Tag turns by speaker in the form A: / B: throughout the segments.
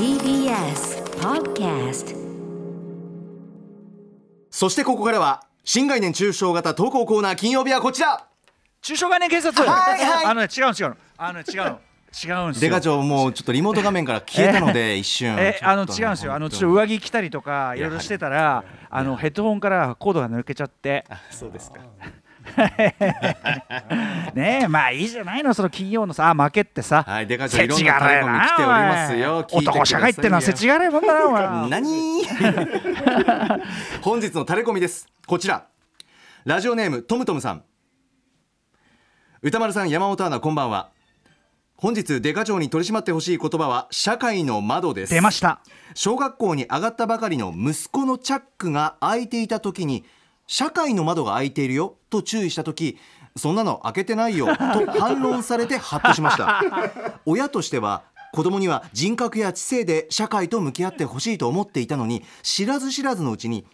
A: TBS Podcast
B: そしてここからは新概念中小型投稿コーナー金曜日はこちら。
C: 中小概念警察。
B: はいはい。
C: あのね違うの。違うのあのね違うの。違うんですよ。
B: デカ長もうちょっとリモート画面から消えたので 一瞬。
C: えあの
B: ちょっと。
C: 違うんですよ。あのちょっと上着着たりとかいろいろしてたらあのヘッドホンからコードが抜けちゃって。
B: あそうですか
C: ねえまあいいじゃないのその金曜のさ負けってさ。
B: はいデカ長
C: 世
B: いろんなタレコミ来ておりますよ。
C: 男社会ってのは世知辛いもんだなお前
B: 何？本日のタレコミです。こちら。ラジオネームトムトムさん。歌丸さん山本アナこんばんは。本日デカ長に取り締まってほしい言葉は社会の窓です。
C: 出ました。
B: 小学校に上がったばかりの息子のチャックが開いていた時に社会の窓が開いているよと注意した時そんなの開けてないよと反論されてハッとしました。親としては子供には人格や知性で社会と向き合ってほしいと思っていたのに知らず知らずのうちに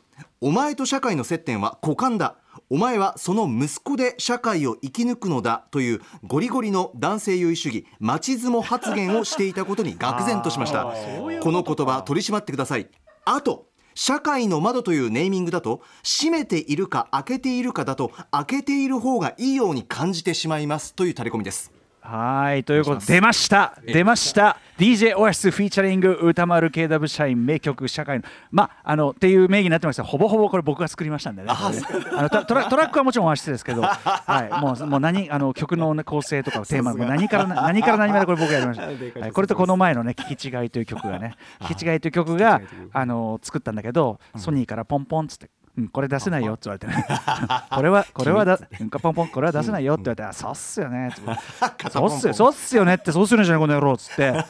B: お前と社会の接点は股間だお前はその息子で社会を生き抜くのだというゴリゴリの男性優位主義町相撲発言をしていたことに愕然としました。この言葉取り締まってください。あと社会の窓というネーミングだと閉めているか開けているかだと開けている方がいいように感じてしまいますというタレコミです。
C: はいということで出ました。
B: え
C: 出ました。DJ オアシスフィーチャリング歌丸 KW 社員名曲社会のまああのっていう名義になってました。ほぼほぼこれ僕が作りましたんでね。あのトトラトラックはもちろんオアシスですけど はいもうもう何あの曲の、ね、構成とかテーマ何から何から何までこれ僕がやりました、はい、これとこの前のね聞き違いという曲がね聞き違いという曲があの作ったんだけどソニーからポンポンっつってうん、これ出せないよって言われてね。これは これはだうんかポンポンこれは出せないよって言われてあ そうっすよねって。そうっすよそうっすよねってそうするんじゃないこの野郎っつって、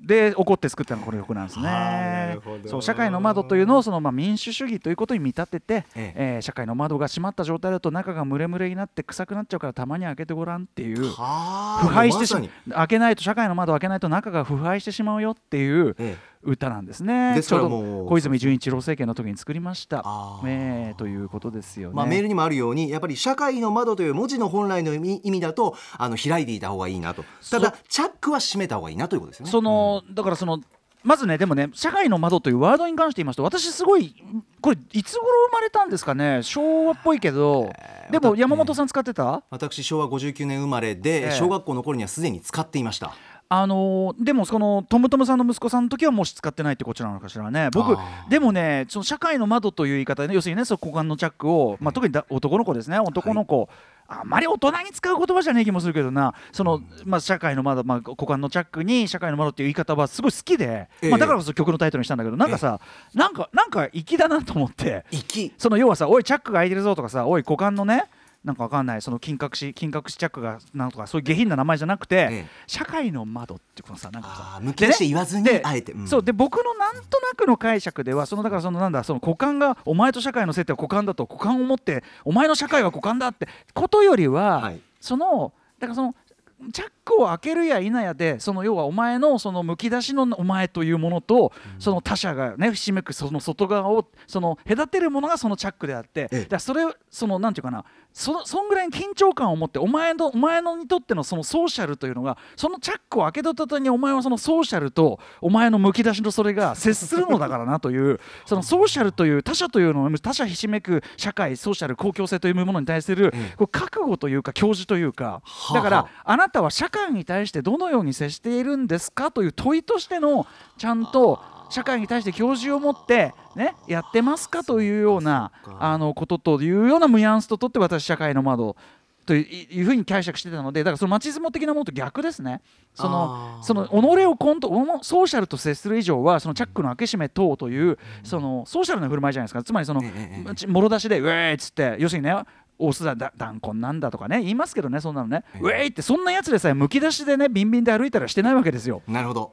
C: で怒って作ったのがこの曲なんですね。そう社会の窓というのをそのまあ民主主義ということに見立てて、
B: え
C: え。ー社会の窓が閉まった状態だと中がムレムレになって臭くなっちゃうからたまに開けてごらんっていう腐敗してしま開けないと社会の窓を開けないと中が腐敗してしまうよっていう
B: え
C: 歌なんですね。
B: ですからもう
C: 小泉純一郎政権の時に作りました。えーということですよね。
B: まあ、メールにもあるようにやっぱり社会の窓という文字の本来の意味意味だとあの開いていた方がいいなと。ただチャックは閉めた方がいいなということですよね。
C: その、だからそのまずねでもね社会の窓というワードに関して言いますと私すごいこれいつ頃生まれたんですかね？昭和っぽいけど、でも山本さん使ってた、
B: 私昭和59年生まれで、
C: ええ。
B: 小学校の頃にはすでに使っていました
C: あのーでもそのトムトムさんの息子さんの時はもう使ってないってこちらなのかしらね。僕でもねその社会の窓という言い方で、ね、要するにねその股間のチャックを、まあ、特にだ男の子ですね。男の子、あんまり大人に使う言葉じゃねえ気もするけどな。その、まあ、社会の窓、まあ、股間のチャックに社会の窓っていう言い方はすごい好きで、
B: ええ。
C: まあ、だからこそ曲のタイトルにしたんだけどなんかさなんかなんか粋だなと思って。
B: 息
C: その要はさ「おいチャックが開いてるぞ」とかさ「おい股間のねなんかわかんない。その金閣寺金閣寺チャックがなんとかそういう下品な名前じゃなくて、
B: ええ。
C: 社会の窓ってこのさなんかさ
B: あーむき出して言わずにあえて、ん。
C: そう。で僕のなんとなくの解釈ではそのだからそのなんだその股間がお前と社会の接点は股間だと股間を持ってお前の社会は股間だってことよりは、
B: はい。
C: そのだからそのチャックを開けるや否やでその要はお前のそのむき出しのお前というものと、その他者がねひしめくその外側をその隔てるものがそのチャックであって、
B: ええ。
C: だそれそのなんていうかなそのそんぐらいに緊張感を持ってお前のお前のにとってのそのソーシャルというのがそのチャックを開けた途端にお前はそのソーシャルとお前のむき出しのそれが 接するのだからなというそのソーシャルという他者というのを他者ひしめく社会ソーシャル公共性というものに対する
B: ええ
C: こう覚悟というか教授というか
B: はあ
C: だからあなたは社会に対してどのように接しているんですかという問いとしてのちゃんと社会に対して教授を持って、ね、やってますかというようなあのことというようなニュアンスととって私社会の窓というふうに解釈してたのでだからそのマチズモ的なものと逆ですね。そのその己をコントソーシャルと接する以上はそのチャックの開け閉め等というそのソーシャルな振る舞いじゃないですか。つまりそのもろ出しでウェーイっつって要するにねオスだだ断根なんだとかね言いますけどねそんなのね、
B: ええ。
C: ウェーイってそんなやつでさえむき出しでねビンビンで歩いたらしてないわけですよ。
B: なるほど。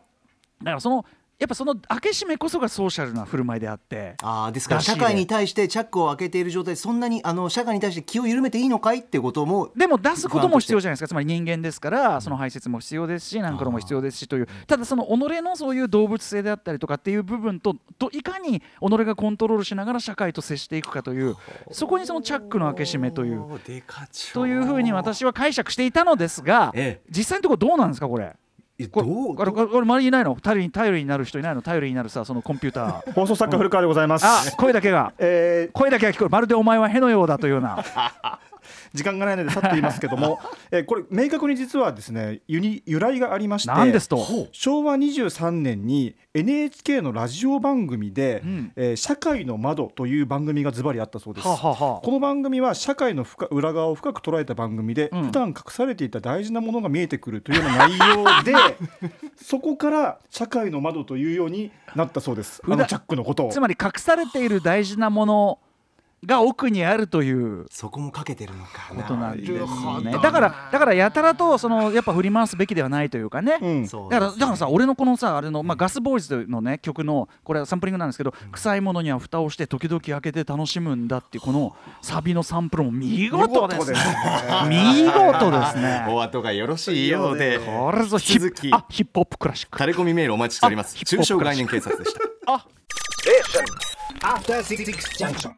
C: だからそのやっぱその開け閉めこそがソーシャルな振る舞いであって
B: あーですから社会に対してチャックを開けている状態でそんなにあの社会に対して気を緩めていいのかいっていうことも
C: でも出すことも必要じゃないですか。つまり人間ですからその排泄も必要ですしなんかのも必要ですしという。ただその己のそういう動物性であったりとかっていう部分とといかに己がコントロールしながら社会と接していくかというそこにそのチャックの開け閉めという。というふうに私は解釈していたのですが
B: ええ。
C: 実際のところどうなんですかこれ？
B: い
C: こ
B: どう
C: れこれこれこれ周りにいないの？頼りに頼りになる人いないの？頼りになるさそのコンピューター。
D: 放送作家古川でございます。
C: あ声だけが。
D: えー。
C: 声だけが聞こえる。まるでお前はへのようだというような
D: 時間がないのでさっと言いますけども、えーこれ明確に実はですね由に由来がありまして
C: なんですと？
D: 昭和23年に NHK のラジオ番組で「
C: うん
D: えー社会の窓」という番組がズバリあったそうです。
C: はあは
D: この番組は社会の深裏側を深く捉えた番組で、
C: うん
D: 普段隠されていた大事なものが見えてくるというような内容で そこから社会の窓というようになったそうです。あのチャックのことを
C: つ。まり隠されている大事なものが奥にあるという
B: そこもかけてるのかな。
C: ことなんですね。
D: ど
C: だからだからやたらとそのやっぱ振り回すべきではないというかね、
D: うん。
B: そう
C: だからだからさ俺のこのさあれの、まあ、ガスボーイズのね曲のこれはサンプリングなんですけど、臭いものには蓋をして時々開けて楽しむんだっていうこのサビのサンプルも見事ですね。見事ですね。
B: お後がよろしいようで。
C: これぞヒッ
B: 引き続き。
C: プあヒップホップクラシック。
B: タレコミメールお待ちしております。中小概念警察でした。
C: あ
E: After Six Junction.